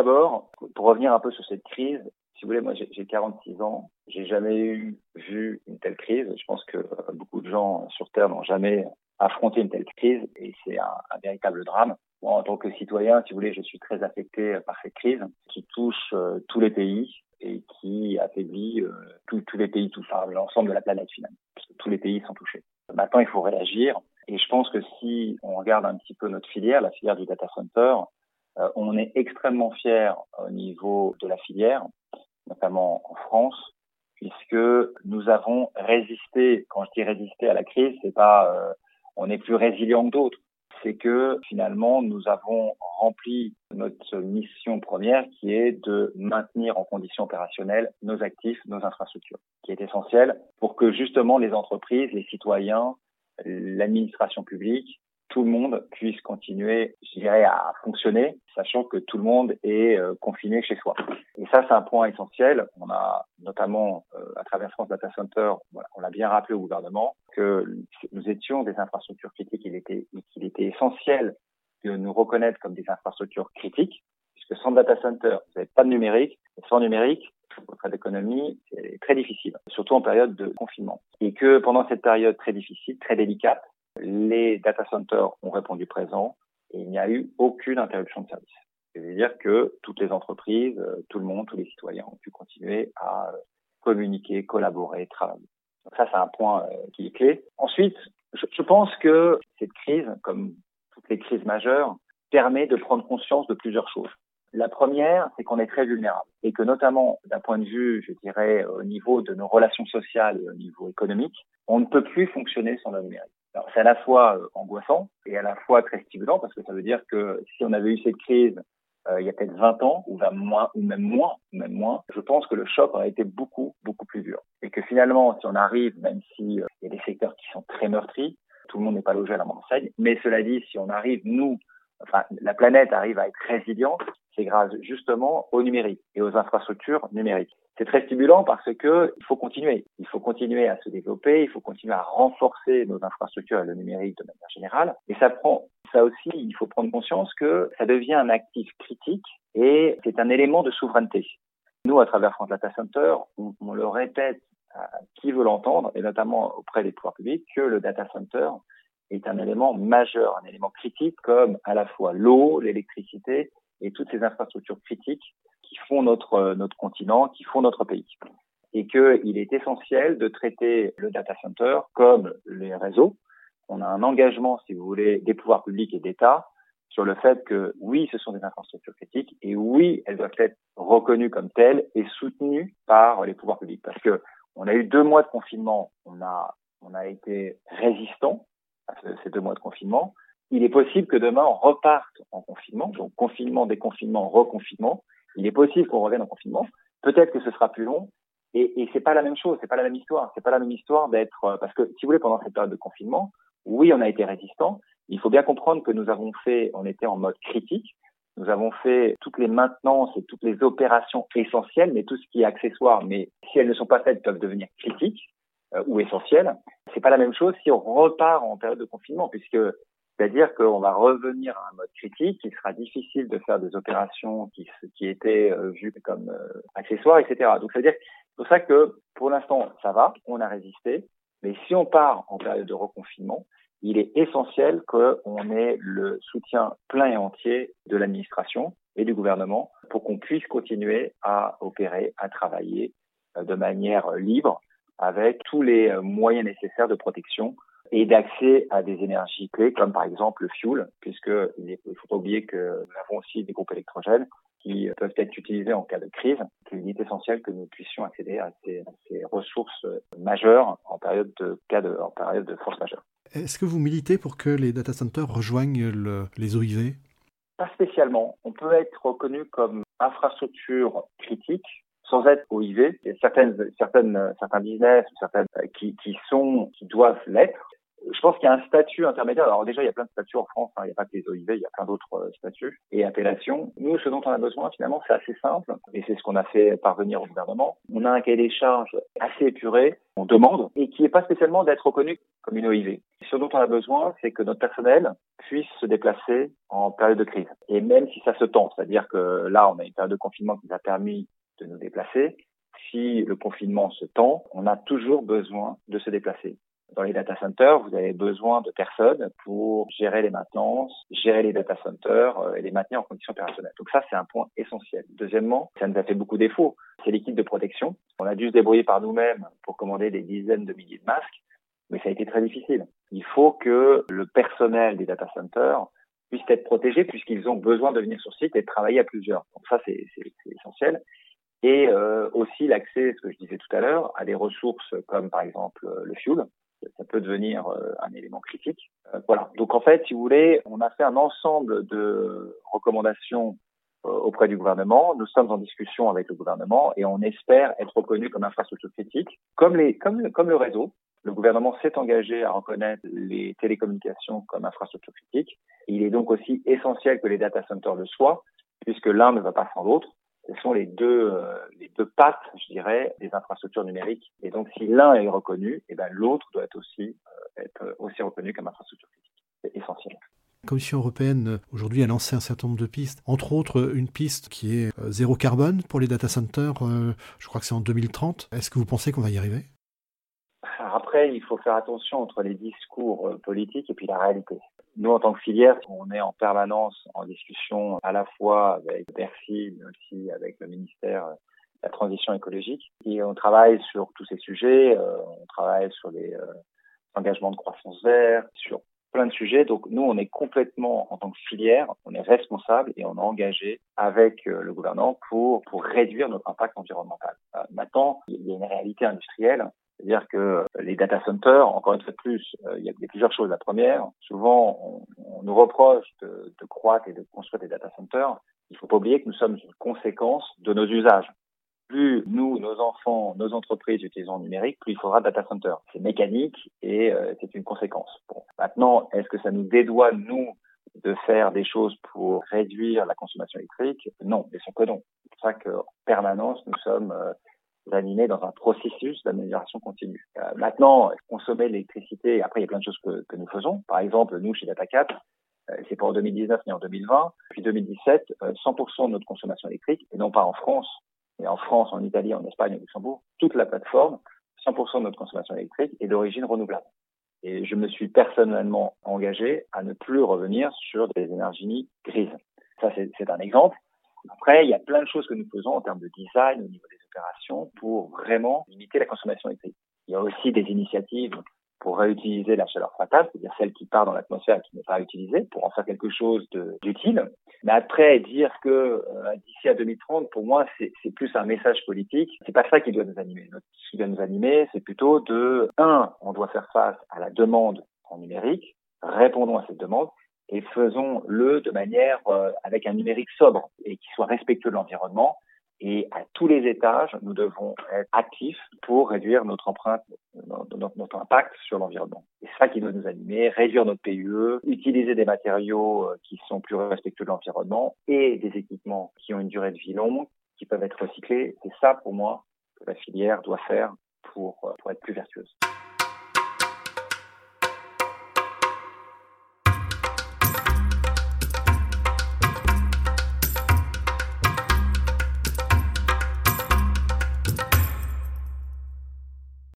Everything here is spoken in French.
d'abord, pour revenir un peu sur cette crise, si vous voulez, moi j'ai 46 ans, j'ai jamais eu vu une telle crise. Je pense que beaucoup de gens sur Terre n'ont jamais affronté une telle crise et c'est un, véritable drame. Moi, en tant que citoyen, si vous voulez, je suis très affecté par cette crise qui touche euh, tous les pays et qui affaiblit euh, tous les pays, tout l'ensemble de la planète finalement, tous les pays sont touchés. Maintenant, il faut réagir et je pense que si on regarde un petit peu notre filière, la filière du data center, euh, on est extrêmement fier au niveau de la filière, notamment en France, puisque nous avons résisté. Quand je dis résister à la crise, c'est pas euh, on est plus résilient que d'autres. C'est que finalement nous avons rempli notre mission première, qui est de maintenir en condition opérationnelle nos actifs, nos infrastructures, qui est essentiel pour que justement les entreprises, les citoyens, l'administration publique tout le monde puisse continuer, je dirais, à fonctionner, sachant que tout le monde est euh, confiné chez soi. Et ça, c'est un point essentiel. On a notamment, euh, à travers France Data Center, voilà, on l'a bien rappelé au gouvernement, que nous étions des infrastructures critiques. Il était, qu'il était essentiel de nous reconnaître comme des infrastructures critiques, puisque sans data center, vous n'avez pas de numérique. Et sans numérique, votre économie, c'est très difficile, surtout en période de confinement. Et que pendant cette période très difficile, très délicate, les data centers ont répondu présent et il n'y a eu aucune interruption de service. C'est-à-dire que toutes les entreprises, euh, tout le monde, tous les citoyens ont pu continuer à euh, communiquer, collaborer, travailler. Donc ça, c'est un point euh, qui est clé. Ensuite, je pense que cette crise, comme toutes les crises majeures, permet de prendre conscience de plusieurs choses. La première, c'est qu'on est très vulnérable et que notamment d'un point de vue, je dirais, au niveau de nos relations sociales et au niveau économique, on ne peut plus fonctionner sans le numérique. Alors, c'est à la fois euh, angoissant et à la fois très stimulant parce que ça veut dire que si on avait eu cette crise euh, il y a peut-être 20 ans ou moins ou même moins, même moins, je pense que le choc aurait été beaucoup beaucoup plus dur. Et que finalement si on arrive même si euh, il y a des secteurs qui sont très meurtris, tout le monde n'est pas logé à la même enseigne, mais cela dit si on arrive nous enfin la planète arrive à être résiliente, c'est grâce justement au numérique et aux infrastructures numériques c'est très stimulant parce que il faut continuer. Il faut continuer à se développer, il faut continuer à renforcer nos infrastructures et le numérique de manière générale. Et ça prend, ça aussi, il faut prendre conscience que ça devient un actif critique et c'est un élément de souveraineté. Nous, à travers France Data Center, on, on le répète à qui veut l'entendre, et notamment auprès des pouvoirs publics, que le data center est un élément majeur, un élément critique comme à la fois l'eau, l'électricité et toutes ces infrastructures critiques qui font notre, euh, notre continent, qui font notre pays. Et qu'il est essentiel de traiter le data center comme les réseaux. On a un engagement, si vous voulez, des pouvoirs publics et d'État sur le fait que oui, ce sont des infrastructures critiques et oui, elles doivent être reconnues comme telles et soutenues par les pouvoirs publics. Parce que on a eu deux mois de confinement, on a, on a été résistant ces deux mois de confinement. Il est possible que demain on reparte en confinement, donc confinement, déconfinement, reconfinement, il est possible qu'on revienne en confinement. Peut-être que ce sera plus long. Et, et c'est pas la même chose, c'est pas la même histoire. C'est pas la même histoire d'être euh, parce que si vous voulez pendant cette période de confinement, oui, on a été résistant. Il faut bien comprendre que nous avons fait, on était en mode critique. Nous avons fait toutes les maintenances et toutes les opérations essentielles, mais tout ce qui est accessoire. Mais si elles ne sont pas faites, peuvent devenir critiques ou essentielles. C'est pas la même chose si on repart en période de confinement, puisque c'est-à-dire qu'on va revenir à un mode critique, il sera difficile de faire des opérations qui, qui étaient euh, vues comme euh, accessoires, etc. Donc, c'est-à-dire c'est pour ça que pour l'instant, ça va, on a résisté, mais si on part en période de reconfinement, il est essentiel qu'on ait le soutien plein et entier de l'administration et du gouvernement pour qu'on puisse continuer à opérer, à travailler euh, de manière libre avec tous les moyens nécessaires de protection et d'accès à des énergies clés comme par exemple le fuel, puisque il ne faut pas oublier que nous avons aussi des groupes électrogènes qui peuvent être utilisés en cas de crise. Il est essentiel que nous puissions accéder à ces, ressources majeures en période de cas de, en période de force majeure. Est-ce que vous militez pour que les data centers rejoignent le, les OIV Pas spécialement. On peut être reconnu comme infrastructure critique sans être OIV. Il y a certaines, certaines, certains business, certaines qui, qui sont, qui doivent l'être, je pense qu'il y a un statut intermédiaire. Alors déjà, il y a plein de statuts en France. Hein. Il n'y a pas que les OIV, il y a plein d'autres euh, statuts et appellations. Nous, ce dont on a besoin, finalement, c'est assez simple et c'est ce qu'on a fait parvenir au gouvernement. On a un cahier des charges assez épuré, on demande, et qui n'est pas spécialement d'être reconnu comme une OIV. Ce dont on a besoin, c'est que notre personnel puisse se déplacer en période de crise. Et même si ça se tend, c'est-à-dire que là, on a une période de confinement qui nous a permis de nous déplacer, si le confinement se tend, on a toujours besoin de se déplacer. Dans les data centers, vous avez besoin de personnes pour gérer les maintenances, gérer les data centers euh, et les maintenir en conditions opérationnelles. Donc ça, c'est un point essentiel. Deuxièmement, ça nous a fait beaucoup défaut. C'est l'équipe de protection. On a dû se débrouiller par nous-mêmes pour commander des dizaines de milliers de masques, mais ça a été très difficile. Il faut que le personnel des data centers puisse être protégé puisqu'ils ont besoin de venir sur site et de travailler à plusieurs. Donc ça, c'est essentiel et euh, aussi l'accès, ce que je disais tout à l'heure, à des ressources comme par exemple euh, le fuel. Ça peut devenir euh, un élément critique. voilà. Donc en fait, si vous voulez, on a fait un ensemble de recommandations auprès du gouvernement. Nous sommes en discussion avec le gouvernement et on espère être reconnu comme infrastructure critique, comme les, comme, comme le réseau. Le gouvernement s'est engagé à reconnaître les télécommunications comme infrastructure critique. il est donc aussi essentiel que les data centers le soient, puisque l'un ne va pas sans l'autre ce sont les deux, euh, les deux pattes, je dirais, des infrastructures numériques. Et donc, si l'un est reconnu, et eh ben, l'autre doit être aussi, euh, être aussi reconnu comme infrastructure critique. C'est essentiel. La Commission européenne aujourd'hui a lancé un certain nombre de pistes, entre autres une piste qui est euh, zéro carbone pour les data centers, je crois que c'est en 2030. Est-ce que vous pensez qu'on va y arriver? Après, il faut faire attention entre les discours politiques et puis la réalité. Nous, en tant que filière, on est en permanence en discussion à la fois avec Bercy, mais aussi avec le ministère de la Transition écologique. Et on travaille sur tous ces sujets. Euh, on travaille sur les euh, engagements de croissance verte, sur plein de sujets. Donc nous, on est complètement, en tant que filière, on est responsable et on est engagé avec euh, le gouvernement pour, pour réduire notre impact environnemental. maintenant, il y a une réalité industrielle c'est-à-dire que les data centers, encore une fois de plus, euh, il y a plusieurs choses. La première, souvent, on, nous reproche de, croître et de construire des data centers. Il ne faut pas oublier que nous sommes une conséquence de nos usages. Plus nous, nos enfants, nos entreprises utilisons le numérique, plus il faudra de data centers. C'est mécanique et euh, c'est une conséquence. Bon. Maintenant, est-ce que ça nous dédoit, nous, de faire des choses pour réduire la consommation électrique? Non, mais que non. C'est pour ça qu'en permanence, nous sommes euh, dans un processus d'amélioration continue. Euh, maintenant, consommer l'électricité, après il y a plein de choses que, nous faisons. Par exemple, nous chez DataCat, euh, c'est pas en 2019 ni en 2020. Depuis 2017, 100% euh, de notre consommation électrique, et non pas en France, mais en France, en Italie, en Espagne, au Luxembourg, toute la plateforme, 100% de notre consommation électrique est d'origine renouvelable. Et je me suis personnellement engagé à ne plus revenir sur des énergies grises. Ça, c'est un exemple. Après, il y a plein de choses que nous faisons en termes de design au niveau des pour vraiment limiter la consommation électrique. Il y a aussi des initiatives pour réutiliser la chaleur fatale, c'est-à-dire celle qui part dans l'atmosphère et qui n'est pas utilisée, pour en faire quelque chose d'utile. Mais après, dire que euh, d'ici à 2030, pour moi, c'est plus un message politique. C'est pas ça qui doit nous animer. Ce qui doit nous animer, c'est plutôt de, un, on doit faire face à la demande en numérique, répondons à cette demande, et faisons-le de manière euh, avec un numérique sobre et qui soit respectueux de l'environnement. Et à tous les étages, nous devons être actifs pour réduire notre empreinte, notre, impact sur l'environnement. C'est ça qui doit nous animer, réduire notre PUE, utiliser des matériaux euh, qui sont plus respectueux de l'environnement et des équipements qui ont une durée de vie longue, qui peuvent être recyclés. C'est ça, pour moi, que la filière doit faire pour, euh, pour être plus vertueuse.